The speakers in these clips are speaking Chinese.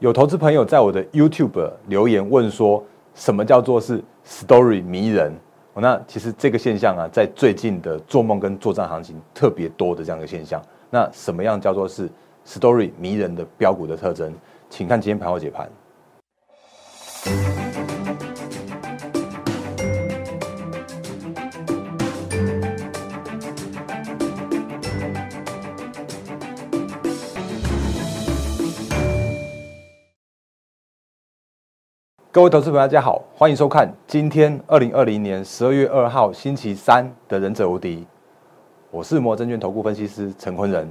有投资朋友在我的 YouTube 留言问说，什么叫做是 story 迷人？那其实这个现象啊，在最近的做梦跟作战行情特别多的这样一个现象。那什么样叫做是 story 迷人的标股的特征？请看今天盘后解盘。各位投资朋友，大家好，欢迎收看今天二零二零年十二月二号星期三的《忍者无敌》，我是摩证券投顾分析师陈坤仁。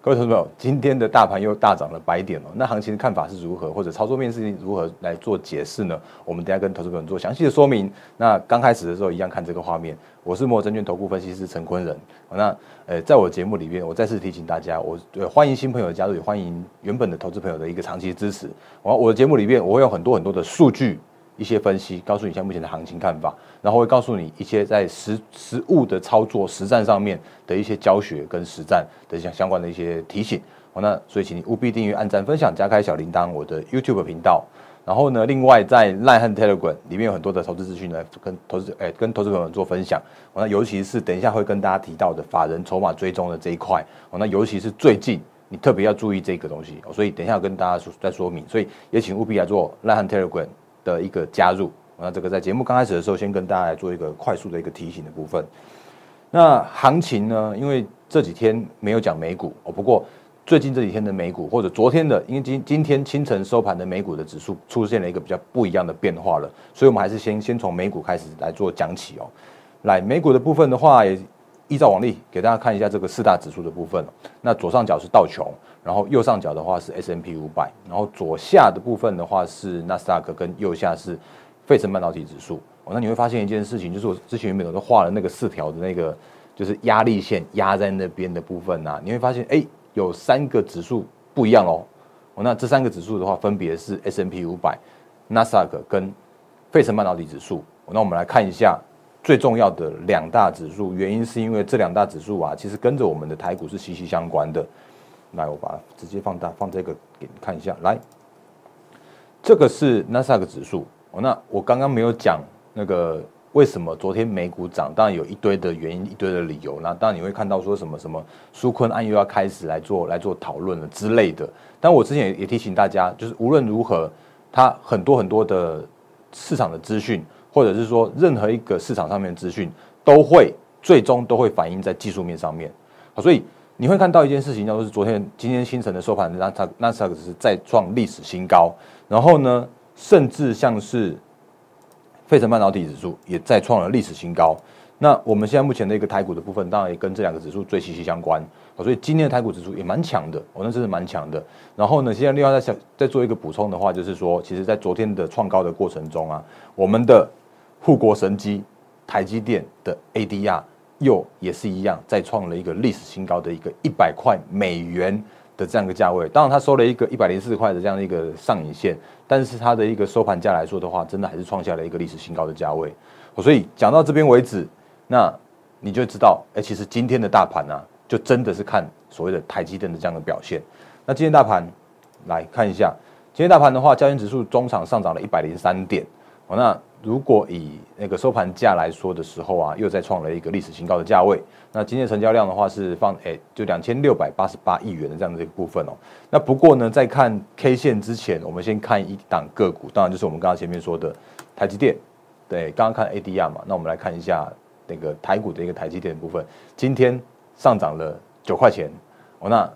各位投资朋友，今天的大盘又大涨了百点了，那行情的看法是如何，或者操作面是如何来做解释呢？我们等下跟投资朋友做详细的说明。那刚开始的时候，一样看这个画面，我是摩证券投顾分析师陈坤仁。那呃，在我节目里面，我再次提醒大家，我欢迎新朋友加入，也欢迎原本的投资朋友的一个长期支持。我我的节目里面，我会有很多很多的数据。一些分析，告诉你现在目前的行情看法，然后会告诉你一些在实实物的操作实战上面的一些教学跟实战的相相关的一些提醒。好，那所以请你务必订阅、按赞、分享、加开小铃铛，我的 YouTube 频道。然后呢，另外在 Line 和 Telegram 里面有很多的投资资讯呢，跟投资哎跟投资朋友们做分享。那尤其是等一下会跟大家提到的法人筹码追踪的这一块。哦，那尤其是最近你特别要注意这个东西。所以等一下要跟大家说再说明。所以也请务必来做 Line 和 Telegram。的一个加入，那这个在节目刚开始的时候，先跟大家来做一个快速的一个提醒的部分。那行情呢？因为这几天没有讲美股哦，不过最近这几天的美股或者昨天的，因为今今天清晨收盘的美股的指数出现了一个比较不一样的变化了，所以我们还是先先从美股开始来做讲起哦。来，美股的部分的话，也依照往例给大家看一下这个四大指数的部分。那左上角是道琼。然后右上角的话是 S M P 五百，然后左下的部分的话是纳斯达克，跟右下是费城半导体指数。哦，那你会发现一件事情，就是我之前原本都画了那个四条的那个，就是压力线压在那边的部分呐，你会发现，哎，有三个指数不一样哦。哦，那这三个指数的话，分别是 S M P 五百、纳斯达克跟费城半导体指数。那我们来看一下最重要的两大指数，原因是因为这两大指数啊，其实跟着我们的台股是息息相关的。来，我把它直接放大，放这个给你看一下。来，这个是纳斯达克指数。哦，那我刚刚没有讲那个为什么昨天美股涨，当然有一堆的原因，一堆的理由。那当然你会看到说什么什么苏坤案又要开始来做来做讨论了之类的。但我之前也也提醒大家，就是无论如何，它很多很多的市场的资讯，或者是说任何一个市场上面的资讯，都会最终都会反映在技术面上面。好，所以。你会看到一件事情，叫做是昨天、今天清晨的收盘，那它那斯克是再创历史新高。然后呢，甚至像是费城半导体指数也再创了历史新高。那我们现在目前的一个台股的部分，当然也跟这两个指数最息息相关。所以今天的台股指数也蛮强的，我那真是蛮强的。然后呢，现在另外再想再做一个补充的话，就是说，其实在昨天的创高的过程中啊，我们的护国神机台积电的 ADR。又也是一样，再创了一个历史新高的一个一百块美元的这样一个价位。当然，它收了一个一百零四块的这样一个上影线，但是它的一个收盘价来说的话，真的还是创下了一个历史新高的价位。所以讲到这边为止，那你就知道，哎，其实今天的大盘呢，就真的是看所谓的台积电的这样的表现。那今天大盘来看一下，今天大盘的话，交易指数中场上涨了一百零三点。哦，那。如果以那个收盘价来说的时候啊，又再创了一个历史新高的价位。那今天成交量的话是放诶，就两千六百八十八亿元的这样的一个部分哦。那不过呢，在看 K 线之前，我们先看一档个股，当然就是我们刚刚前面说的台积电。对，刚刚看 ADR 嘛，那我们来看一下那个台股的一个台积电的部分，今天上涨了九块钱哦。那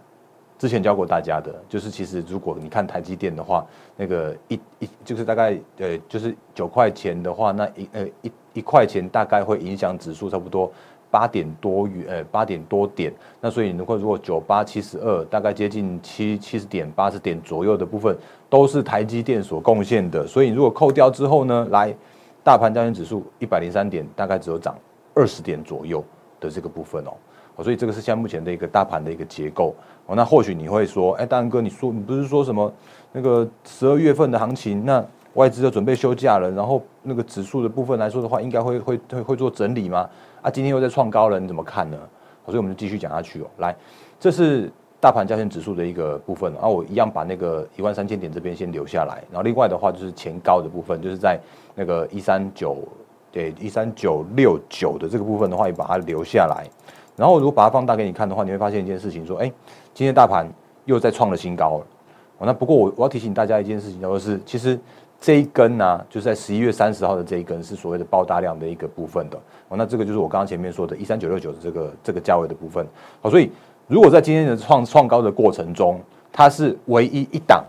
之前教过大家的，就是其实如果你看台积电的话，那个一一就是大概呃，就是九块钱的话，那一呃一一块钱大概会影响指数差不多八点多元呃八点多点。那所以如果如果九八七十二，大概接近七七十点八十点左右的部分，都是台积电所贡献的。所以如果扣掉之后呢，来大盘交易指数一百零三点，大概只有涨二十点左右的这个部分哦。所以这个是现在目前的一个大盘的一个结构那或许你会说，哎，大仁哥，你说你不是说什么那个十二月份的行情，那外资就准备休假了，然后那个指数的部分来说的话，应该会会会会做整理吗？啊，今天又在创高了，你怎么看呢？所以我们就继续讲下去哦。来，这是大盘加权指数的一个部分，然后我一样把那个一万三千点这边先留下来，然后另外的话就是前高的部分，就是在那个一三九对一三九六九的这个部分的话，也把它留下来。然后如果把它放大给你看的话，你会发现一件事情，说，哎，今天大盘又在创了新高了。那不过我我要提醒大家一件事情，就是其实这一根呢，就是在十一月三十号的这一根是所谓的爆大量的一个部分的。哦，那这个就是我刚刚前面说的一三九六九的这个这个价位的部分。好，所以如果在今天的创创高的过程中，它是唯一一档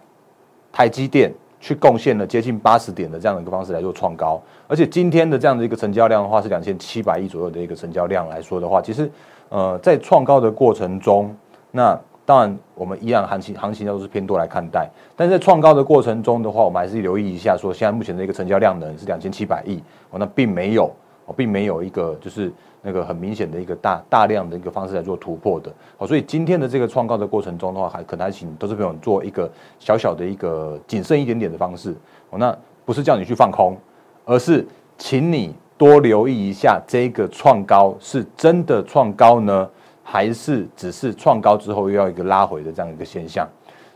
台积电去贡献了接近八十点的这样的一个方式来做创高，而且今天的这样的一个成交量的话是两千七百亿左右的一个成交量来说的话，其实呃在创高的过程中，那当然，我们一样行情行情都是偏多来看待，但在创高的过程中的话，我们还是留意一下，说现在目前的一个成交量呢是两千七百亿，哦，那并没有，哦，并没有一个就是那个很明显的一个大大量的一个方式来做突破的，好，所以今天的这个创高的过程中的话，还可能还请都是朋友做一个小小的一个谨慎一点点的方式，哦，那不是叫你去放空，而是请你多留意一下这个创高是真的创高呢？还是只是创高之后又要一个拉回的这样一个现象，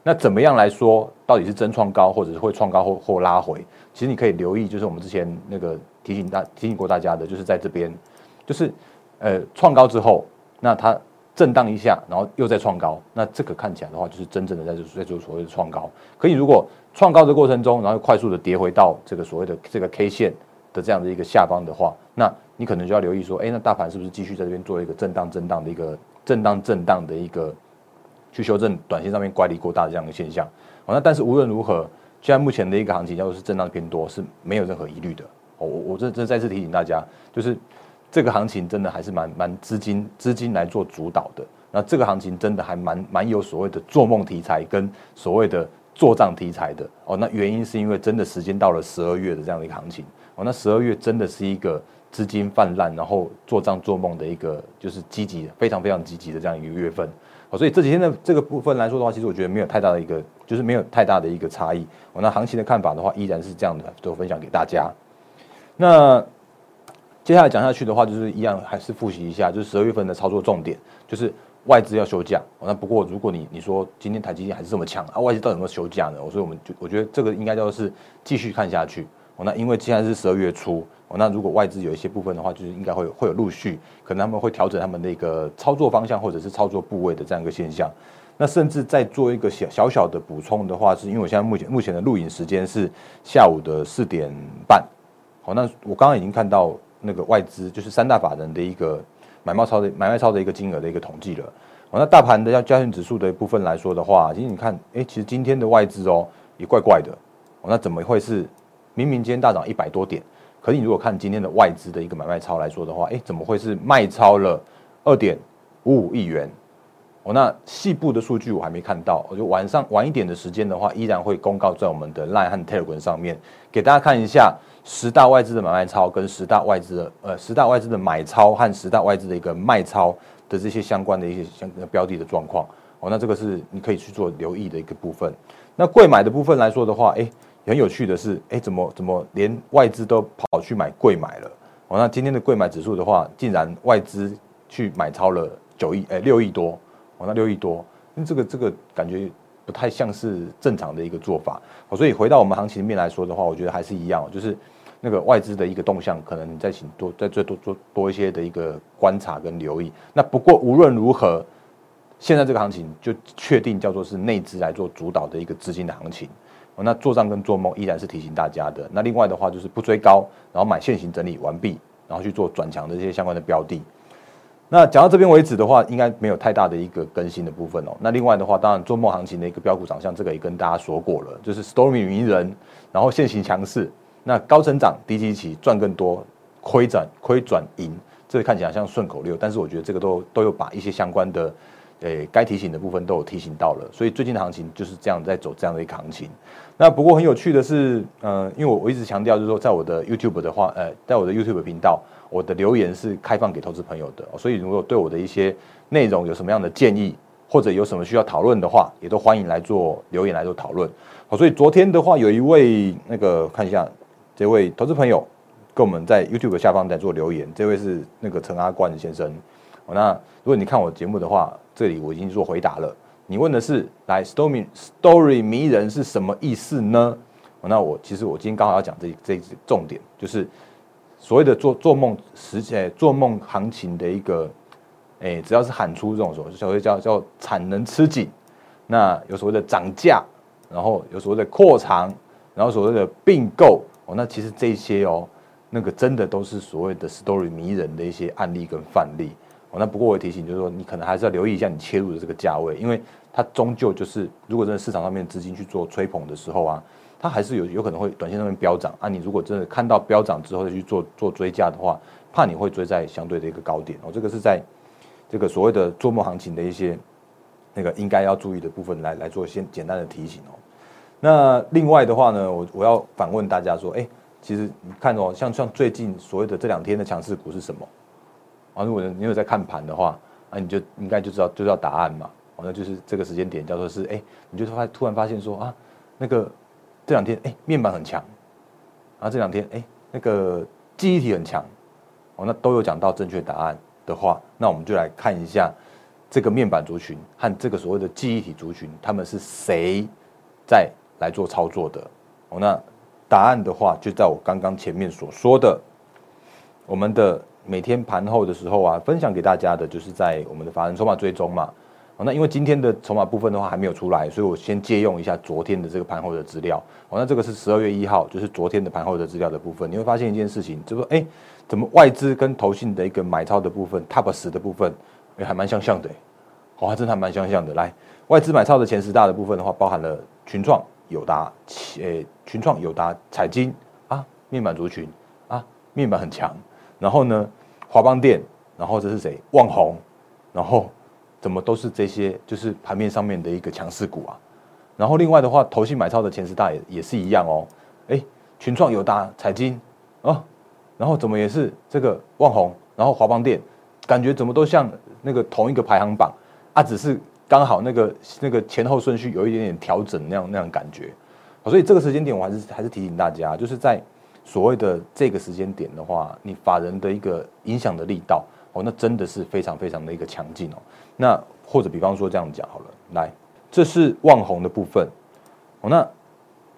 那怎么样来说，到底是真创高，或者是会创高或或拉回？其实你可以留意，就是我们之前那个提醒大提醒过大家的，就是在这边，就是呃创高之后，那它震荡一下，然后又在创高，那这个看起来的话，就是真正的在做在做所谓的创高。可以如果创高的过程中，然后快速的跌回到这个所谓的这个 K 线的这样的一个下方的话，那你可能就要留意说，哎，那大盘是不是继续在这边做一个震荡、震荡的一个震荡、震荡的一个去修正短线上面乖离过大的这样的现象？哦，那但是无论如何，现在目前的一个行情叫做是震荡偏多，是没有任何疑虑的。哦，我我这这再次提醒大家，就是这个行情真的还是蛮蛮资金资金来做主导的。那这个行情真的还蛮蛮有所谓的做梦题材跟所谓的做账题材的。哦，那原因是因为真的时间到了十二月的这样的一个行情。哦，那十二月真的是一个。资金泛滥，然后做账做梦的一个就是积极，非常非常积极的这样一个月份，好，所以这几天的这个部分来说的话，其实我觉得没有太大的一个，就是没有太大的一个差异。我那行情的看法的话，依然是这样的，都分享给大家。那接下来讲下去的话，就是一样还是复习一下，就是十二月份的操作重点，就是外资要休假。那不过如果你你说今天台积电还是这么强啊，外资到底有没有休假呢？所以我们就我觉得这个应该都是继续看下去。那因为现在是十二月初。哦，那如果外资有一些部分的话，就是应该会会有陆续，可能他们会调整他们的一个操作方向或者是操作部位的这样一个现象。那甚至再做一个小小小的补充的话，是因为我现在目前目前的录影时间是下午的四点半。好，那我刚刚已经看到那个外资就是三大法人的一个买卖超的买卖超的一个金额的一个统计了。哦，那大盘的要加权指数的一部分来说的话，其实你看，哎，其实今天的外资哦也怪怪的。哦，那怎么会是明明今天大涨一百多点？可是你如果看今天的外资的一个买卖超来说的话，哎，怎么会是卖超了二点五五亿元？哦，那细部的数据我还没看到，我就晚上晚一点的时间的话，依然会公告在我们的 Line 和 Telegram 上面，给大家看一下十大外资的买卖超跟十大外资的呃十大外资的买超和十大外资的一个卖超的这些相关的一些相标的的状况。哦，那这个是你可以去做留意的一个部分。那贵买的部分来说的话，哎。很有趣的是，哎，怎么怎么连外资都跑去买贵买了？哦，那今天的贵买指数的话，竟然外资去买超了九亿，哎，六亿多，哦，那六亿多，那这个这个感觉不太像是正常的一个做法。哦，所以回到我们行情面来说的话，我觉得还是一样，就是那个外资的一个动向，可能你再请多再最多做多一些的一个观察跟留意。那不过无论如何，现在这个行情就确定叫做是内资来做主导的一个资金的行情。那做账跟做梦依然是提醒大家的。那另外的话就是不追高，然后买现行整理完毕，然后去做转强的这些相关的标的。那讲到这边为止的话，应该没有太大的一个更新的部分哦。那另外的话，当然做梦行情的一个标股长相，这个也跟大家说过了，就是 Stormy 云人，然后现行强势，那高成长低基期赚更多，亏转亏转盈，这个看起来像顺口溜，但是我觉得这个都都有把一些相关的。诶，该提醒的部分都有提醒到了，所以最近的行情就是这样在走这样的一个行情。那不过很有趣的是，嗯，因为我我一直强调就是说，在我的 YouTube 的话，呃，在我的 YouTube 频道，我的留言是开放给投资朋友的，所以如果对我的一些内容有什么样的建议，或者有什么需要讨论的话，也都欢迎来做留言来做讨论。好，所以昨天的话，有一位那个看一下，这位投资朋友跟我们在 YouTube 下方在做留言，这位是那个陈阿冠先生。那如果你看我节目的话，这里我已经做回答了。你问的是来 story story 迷人是什么意思呢？那我其实我今天刚好要讲这这重点，就是所谓的做做梦实诶做梦行情的一个诶，只要是喊出这种所所谓叫叫产能吃紧，那有所谓的涨价，然后有所谓的扩长，然后所谓的并购哦，那其实这些哦，那个真的都是所谓的 story 迷人的一些案例跟范例哦。那不过我提醒就是说，你可能还是要留意一下你切入的这个价位，因为它终究就是如果真的市场上面资金去做吹捧的时候啊。它还是有有可能会短线上面飙涨啊！你如果真的看到飙涨之后再去做做追加的话，怕你会追在相对的一个高点哦。这个是在这个所谓的做梦行情的一些那个应该要注意的部分来来做先简单的提醒哦。那另外的话呢，我我要反问大家说，哎，其实你看哦，像像最近所谓的这两天的强势股是什么？啊，如果你有在看盘的话，啊，你就应该就知道就知道答案嘛。哦，那就是这个时间点叫做是，哎，你就发突然发现说啊，那个。这两天哎，面板很强，啊，这两天哎，那个记忆体很强，哦，那都有讲到正确答案的话，那我们就来看一下这个面板族群和这个所谓的记忆体族群，他们是谁在来做操作的？哦，那答案的话就在我刚刚前面所说的，我们的每天盘后的时候啊，分享给大家的就是在我们的法人筹码追踪嘛。哦，那因为今天的筹码部分的话还没有出来，所以我先借用一下昨天的这个盘后的资料。哦，那这个是十二月一号，就是昨天的盘后的资料的部分。你会发现一件事情，就是，哎，怎么外资跟投信的一个买超的部分，Top 十的部分，哎，还蛮相像的。哦，还真还蛮相像的。来，外资买超的前十大的部分的话，包含了群创、友达、诶，群创、友达、彩金啊，面板族群啊，面板很强。然后呢，华邦电，然后这是谁？旺宏，然后。怎么都是这些，就是盘面上面的一个强势股啊。然后另外的话，投信买超的前十大也也是一样哦。哎，群创、友达、彩金啊，然后怎么也是这个旺宏，然后华邦电，感觉怎么都像那个同一个排行榜啊，只是刚好那个那个前后顺序有一点点调整那样那样感觉。所以这个时间点，我还是还是提醒大家，就是在所谓的这个时间点的话，你法人的一个影响的力道哦，那真的是非常非常的一个强劲哦。那或者比方说这样讲好了，来，这是望红的部分，哦，那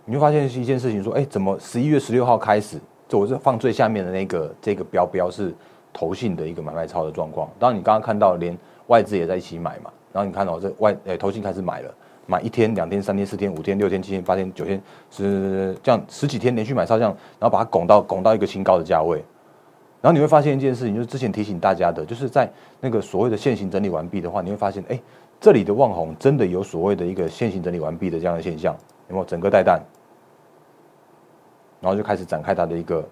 你就发现是一件事情，说，哎，怎么十一月十六号开始，就我是放最下面的那个这个标标是投信的一个买卖超的状况。当然你刚刚看到连外资也在一起买嘛，然后你看到这外诶投信开始买了，买一天、两天、三天、四天、五天、六天、七天、八天、九天，是这样十几天连续买超这样，然后把它拱到拱到一个新高的价位。然后你会发现一件事情，就是之前提醒大家的，就是在那个所谓的现行整理完毕的话，你会发现，哎，这里的望红真的有所谓的一个现行整理完毕的这样的现象，有没有？整个带弹，然后就开始展开它的一个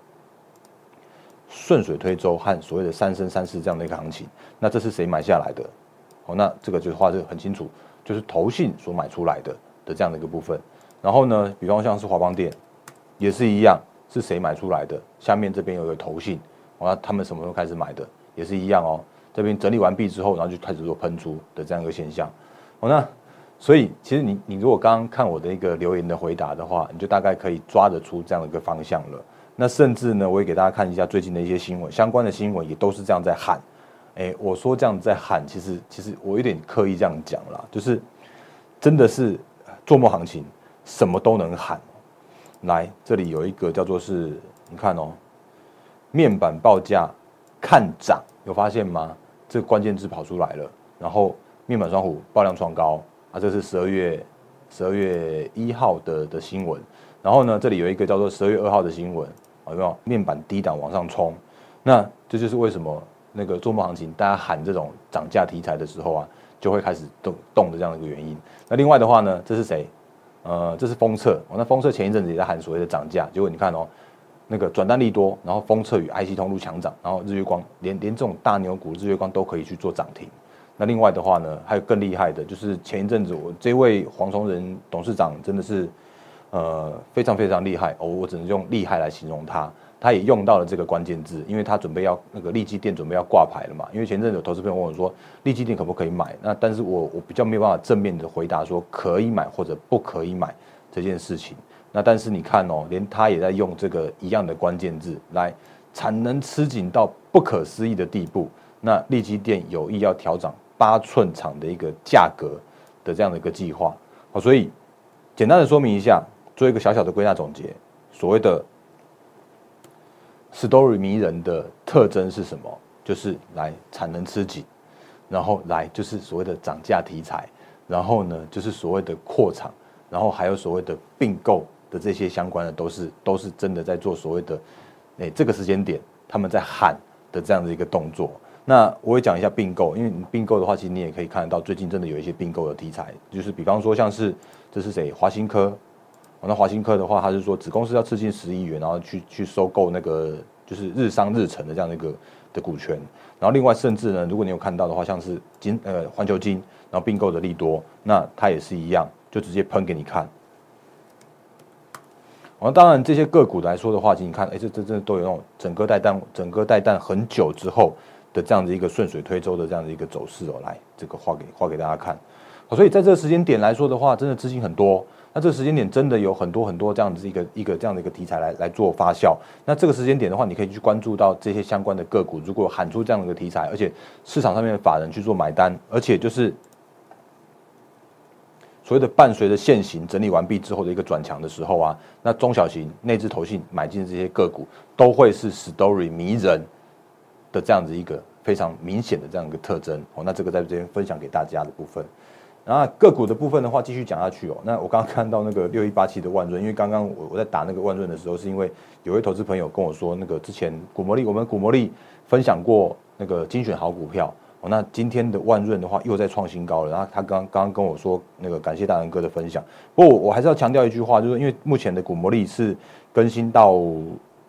顺水推舟和所谓的三升三世这样的一个行情。那这是谁买下来的？哦，那这个就画这个很清楚，就是投信所买出来的的这样的一个部分。然后呢，比方像是华邦店，也是一样，是谁买出来的？下面这边有一个投信。我要他们什么时候开始买的，也是一样哦。这边整理完毕之后，然后就开始做喷出的这样一个现象。哦，那所以其实你你如果刚刚看我的一个留言的回答的话，你就大概可以抓得出这样的一个方向了。那甚至呢，我也给大家看一下最近的一些新闻，相关的新闻也都是这样在喊。哎，我说这样在喊，其实其实我有点刻意这样讲了，就是真的是做梦行情，什么都能喊。来，这里有一个叫做是，你看哦。面板报价看涨，有发现吗？这个关键字跑出来了。然后面板双虎爆量创高啊，这是十二月十二月一号的的新闻。然后呢，这里有一个叫做十二月二号的新闻，有没有？面板低档往上冲，那这就是为什么那个做梦行情，大家喊这种涨价题材的时候啊，就会开始动动的这样的一个原因。那另外的话呢，这是谁？呃，这是封测哦。那封测前一阵子也在喊所谓的涨价，结果你看哦。那个转单利多，然后封测与 IC 通路强涨，然后日月光连连这种大牛股，日月光都可以去做涨停。那另外的话呢，还有更厉害的，就是前一阵子我这位黄崇仁董事长真的是，呃，非常非常厉害哦，我只能用厉害来形容他。他也用到了这个关键字，因为他准备要那个利基店准备要挂牌了嘛。因为前阵子有投资朋友问我说，利基店可不可以买？那但是我我比较没有办法正面的回答说可以买或者不可以买这件事情。那但是你看哦，连他也在用这个一样的关键字来，产能吃紧到不可思议的地步。那利基电有意要调整八寸厂的一个价格的这样的一个计划。好，所以简单的说明一下，做一个小小的归纳总结，所谓的 story 迷人的特征是什么？就是来产能吃紧，然后来就是所谓的涨价题材，然后呢就是所谓的扩厂，然后还有所谓的并购的这些相关的，都是都是真的在做所谓的，哎，这个时间点他们在喊的这样的一个动作。那我也讲一下并购，因为你并购的话，其实你也可以看得到，最近真的有一些并购的题材，就是比方说像是这是谁？华新科，那华新科的话，他是说子公司要刺进十亿元，然后去去收购那个就是日商日成的这样的一个的股权。然后另外甚至呢，如果你有看到的话，像是金呃环球金，然后并购的利多，那它也是一样，就直接喷给你看。哦，当然这些个股来说的话，你看，哎，这这这都有那种整个带弹，整个带弹很久之后。的这样的一个顺水推舟的这样的一个走势哦，来这个画给画给大家看。好，所以在这个时间点来说的话，真的资金很多。那这个时间点真的有很多很多这样子一个一个这样的一个题材来来做发酵。那这个时间点的话，你可以去关注到这些相关的个股，如果喊出这样的一个题材，而且市场上面的法人去做买单，而且就是所谓的伴随着现行整理完毕之后的一个转强的时候啊，那中小型内资投信买进这些个股，都会是 story 迷人。的这样子一个非常明显的这样一个特征哦，那这个在这边分享给大家的部分，然后个股的部分的话，继续讲下去哦。那我刚刚看到那个六一八七的万润，因为刚刚我我在打那个万润的时候，是因为有位投资朋友跟我说，那个之前股魔力我们股魔力分享过那个精选好股票哦，那今天的万润的话又在创新高了。然后他刚刚跟我说，那个感谢大人哥的分享。不过我还是要强调一句话，就是因为目前的股魔力是更新到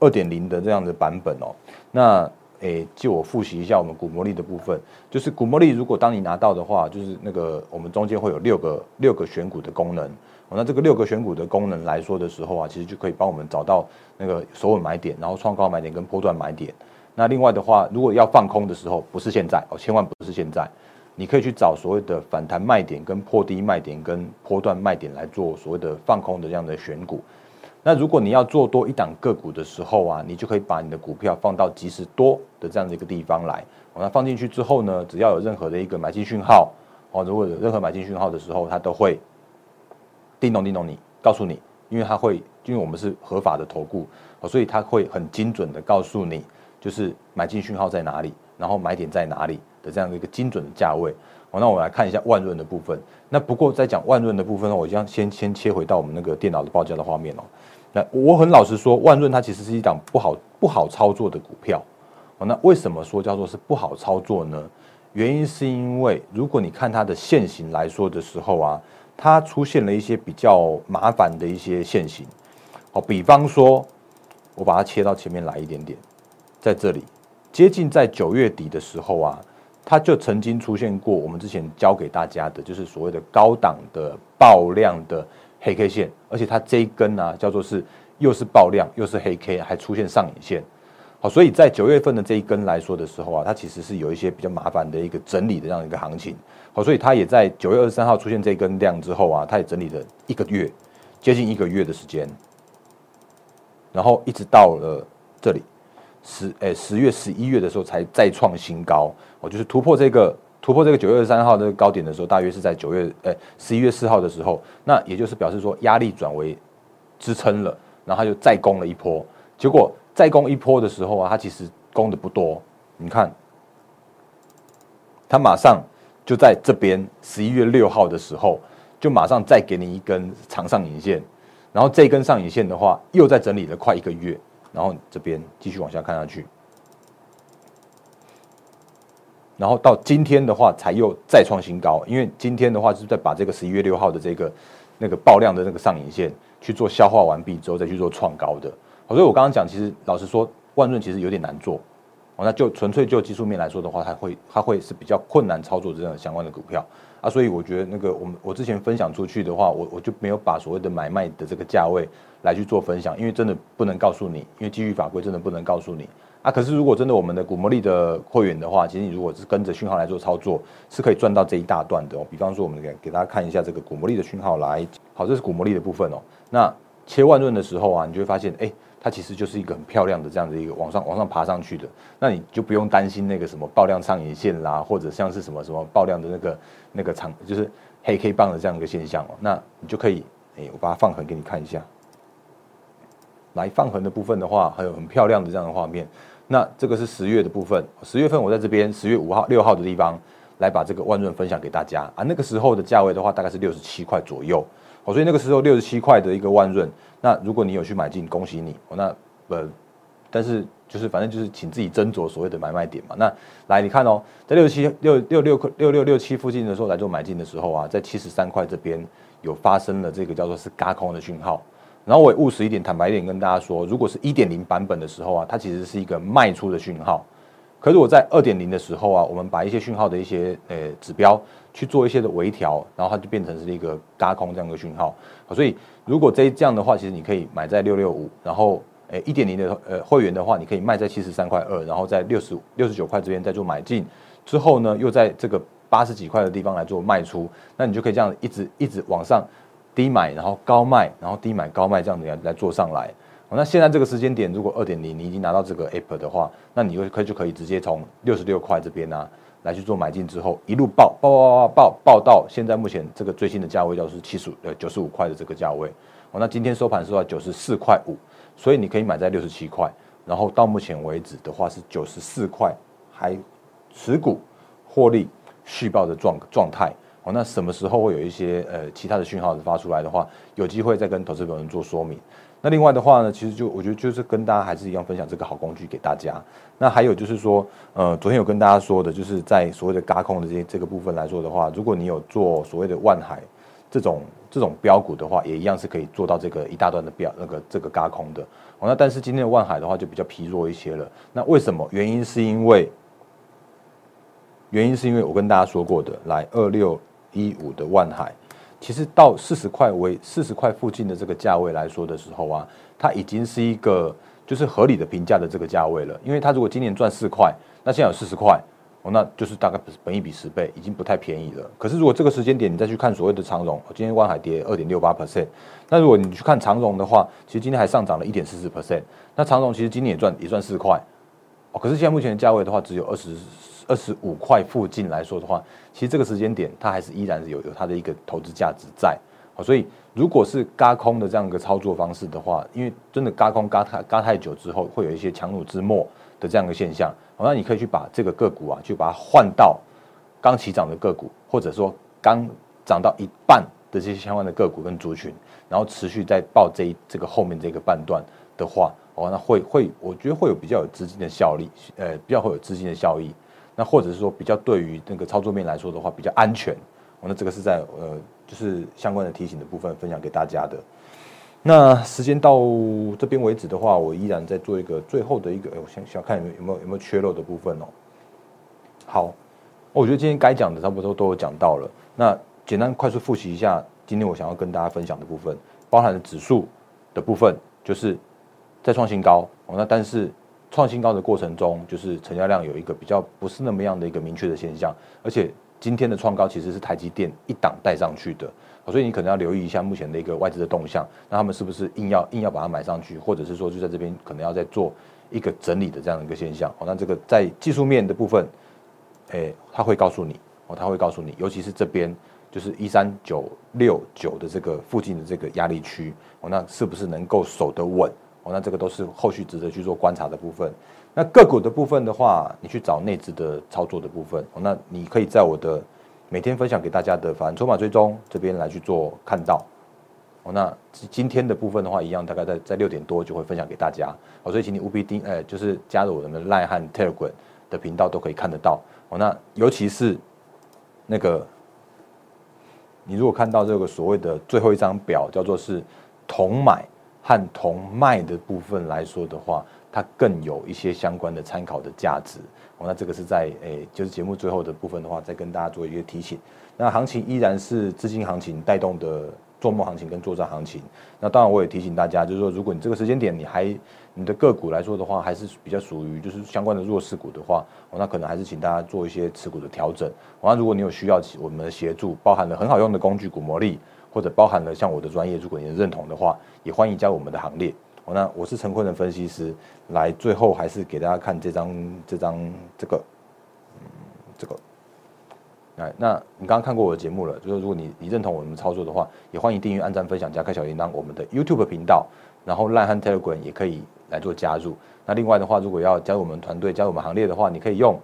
二点零的这样的版本哦，那。诶，借我复习一下我们股魔力的部分，就是股魔力，如果当你拿到的话，就是那个我们中间会有六个六个选股的功能，那这个六个选股的功能来说的时候啊，其实就可以帮我们找到那个首稳买点，然后创高买点跟波段买点。那另外的话，如果要放空的时候，不是现在哦，千万不是现在，你可以去找所谓的反弹卖点跟破低卖点跟波段卖点来做所谓的放空的这样的选股。那如果你要做多一档个股的时候啊，你就可以把你的股票放到即时多的这样的一个地方来。那放进去之后呢，只要有任何的一个买进讯号，哦，如果有任何买进讯号的时候，它都会叮咚叮咚你告诉你，因为它会，因为我们是合法的投顾，哦，所以它会很精准的告诉你，就是买进讯号在哪里，然后买点在哪里的这样的一个精准的价位。哦，那我们来看一下万润的部分。那不过在讲万润的部分呢，我将先先切回到我们那个电脑的报价的画面哦。那我很老实说，万润它其实是一档不好不好操作的股票。哦，那为什么说叫做是不好操作呢？原因是因为如果你看它的线型来说的时候啊，它出现了一些比较麻烦的一些线型。哦，比方说，我把它切到前面来一点点，在这里接近在九月底的时候啊，它就曾经出现过我们之前教给大家的，就是所谓的高档的爆量的。黑 K 线，而且它这一根呢，叫做是又是爆量又是黑 K，还出现上影线。好，所以在九月份的这一根来说的时候啊，它其实是有一些比较麻烦的一个整理的这样一个行情。好，所以它也在九月二十三号出现这根量之后啊，它也整理了一个月，接近一个月的时间，然后一直到了这里十诶十月十一月的时候才再创新高，哦，就是突破这个。突破这个九月三号这个高点的时候，大约是在九月诶十一月四号的时候，那也就是表示说压力转为支撑了，然后它就再攻了一波。结果再攻一波的时候啊，它其实攻的不多。你看，它马上就在这边十一月六号的时候，就马上再给你一根长上影线，然后这根上影线的话，又在整理了快一个月，然后这边继续往下看下去。然后到今天的话，才又再创新高，因为今天的话是在把这个十一月六号的这个那个爆量的那个上影线去做消化完毕之后，再去做创高的。所以我刚刚讲，其实老实说，万润其实有点难做。哦，那就纯粹就技术面来说的话，它会它会是比较困难操作这样相关的股票啊。所以我觉得那个我们我之前分享出去的话，我我就没有把所谓的买卖的这个价位来去做分享，因为真的不能告诉你，因为基于法规真的不能告诉你。啊，可是如果真的我们的古魔力的会员的话，其实你如果是跟着讯号来做操作，是可以赚到这一大段的哦。比方说，我们给给大家看一下这个古魔力的讯号来，好，这是古魔力的部分哦。那切万润的时候啊，你就会发现，哎，它其实就是一个很漂亮的这样的一个往上往上爬上去的。那你就不用担心那个什么爆量上影线啦，或者像是什么什么爆量的那个那个长就是。黑 K 棒的这样一个现象哦，那你就可以，哎，我把它放横给你看一下。来放横的部分的话，还有很漂亮的这样的画面。那这个是十月的部分，十月份我在这边十月五号、六号的地方来把这个万润分享给大家啊。那个时候的价位的话，大概是六十七块左右。哦，所以那个时候六十七块的一个万润，那如果你有去买进，恭喜你。哦，那呃，但是就是反正就是请自己斟酌所谓的买卖点嘛。那来你看哦，在六七六六六六六六七附近的时候来做买进的时候啊，在七十三块这边有发生了这个叫做是嘎空的讯号。然后我也务实一点，坦白一点跟大家说，如果是一点零版本的时候啊，它其实是一个卖出的讯号。可是我在二点零的时候啊，我们把一些讯号的一些呃指标去做一些的微调，然后它就变成是一个嘎空这样的讯号。所以如果这这样的话，其实你可以买在六六五，然后诶一点零的呃会员的话，你可以卖在七十三块二，然后在六十六十九块这边再做买进，之后呢又在这个八十几块的地方来做卖出，那你就可以这样一直一直往上。低买，然后高卖，然后低买高卖，这样子来来做上来。那现在这个时间点，如果二点零你已经拿到这个 app 的话，那你就可以就可以直接从六十六块这边呢来去做买进，之后一路爆爆爆爆爆爆到现在目前这个最新的价位就是七十呃九十五块的这个价位。哦，那今天收盘是到九十四块五，所以你可以买在六十七块，然后到目前为止的话是九十四块，还持股获利续报的状状态。那什么时候会有一些呃其他的讯号发出来的话，有机会再跟投资朋友做说明。那另外的话呢，其实就我觉得就是跟大家还是一样分享这个好工具给大家。那还有就是说，呃，昨天有跟大家说的，就是在所谓的嘎空的这些这个部分来说的话，如果你有做所谓的万海这种这种标股的话，也一样是可以做到这个一大段的标那个这个嘎空的。哦，那但是今天的万海的话就比较疲弱一些了。那为什么？原因是因为原因是因为我跟大家说过的，来二六。一五的万海，其实到四十块为四十块附近的这个价位来说的时候啊，它已经是一个就是合理的评价的这个价位了。因为它如果今年赚四块，那现在有四十块，哦，那就是大概本一比十倍，已经不太便宜了。可是如果这个时间点你再去看所谓的长荣，今天万海跌二点六八 percent，那如果你去看长荣的话，其实今天还上涨了一点四四 percent。那长荣其实今年也赚也赚四块，哦，可是现在目前的价位的话只有二十。二十五块附近来说的话，其实这个时间点它还是依然是有有它的一个投资价值在，好，所以如果是嘎空的这样一个操作方式的话，因为真的嘎空嘎太嘎太久之后，会有一些强弩之末的这样一个现象，好，那你可以去把这个个股啊，去把它换到刚起涨的个股，或者说刚涨到一半的这些相关的个股跟族群，然后持续在报这一这个后面这个半段的话，哦，那会会我觉得会有比较有资金的效力，呃，比较会有资金的效益。那或者是说比较对于那个操作面来说的话比较安全，那这个是在呃就是相关的提醒的部分分享给大家的。那时间到这边为止的话，我依然在做一个最后的一个，我想想看有没有有没有有没有缺漏的部分哦。好，我觉得今天该讲的差不多都有讲到了。那简单快速复习一下今天我想要跟大家分享的部分，包含了指数的部分，就是在创新高哦。那但是。创新高的过程中，就是成交量有一个比较不是那么样的一个明确的现象，而且今天的创高其实是台积电一档带上去的，所以你可能要留意一下目前的一个外资的动向，那他们是不是硬要硬要把它买上去，或者是说就在这边可能要再做一个整理的这样的一个现象。哦，那这个在技术面的部分，诶，他会告诉你，哦，他会告诉你，尤其是这边就是一三九六九的这个附近的这个压力区，哦，那是不是能够守得稳？那这个都是后续值得去做观察的部分。那个股的部分的话，你去找内资的操作的部分。哦那你可以在我的每天分享给大家的反筹码追踪这边来去做看到。哦，那今天的部分的话，一样大概在在六点多就会分享给大家。哦，所以请你务必盯，呃，就是加入我们的 Line 和 Telegram 的频道都可以看得到。哦，那尤其是那个，你如果看到这个所谓的最后一张表，叫做是同买。和同卖的部分来说的话，它更有一些相关的参考的价值。哦，那这个是在诶，就是节目最后的部分的话，再跟大家做一个提醒。那行情依然是资金行情带动的做梦行情跟作战行情。那当然我也提醒大家，就是说，如果你这个时间点你还你的个股来说的话，还是比较属于就是相关的弱势股的话，哦，那可能还是请大家做一些持股的调整。那如果你有需要我们的协助，包含了很好用的工具股魔力。或者包含了像我的专业，如果你认同的话，也欢迎加入我们的行列。哦，那我是陈坤的分析师，来最后还是给大家看这张这张这个，嗯，这个哎，那你刚刚看过我的节目了，就是如果你你认同我们操作的话，也欢迎订阅、按赞、分享、加开小铃铛。我们的 YouTube 频道，然后 Line 和 Telegram 也可以来做加入。那另外的话，如果要加入我们团队、加入我们行列的话，你可以用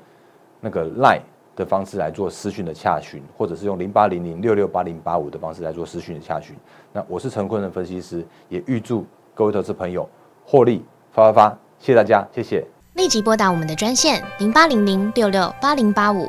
那个 Line 的方式来做私讯的洽询，或者是用零八零零六六八零八五的方式来做私讯的洽询。那我是陈坤的分析师，也预祝各位投资朋友获利发发发！谢谢大家，谢谢。立即拨打我们的专线零八零零六六八零八五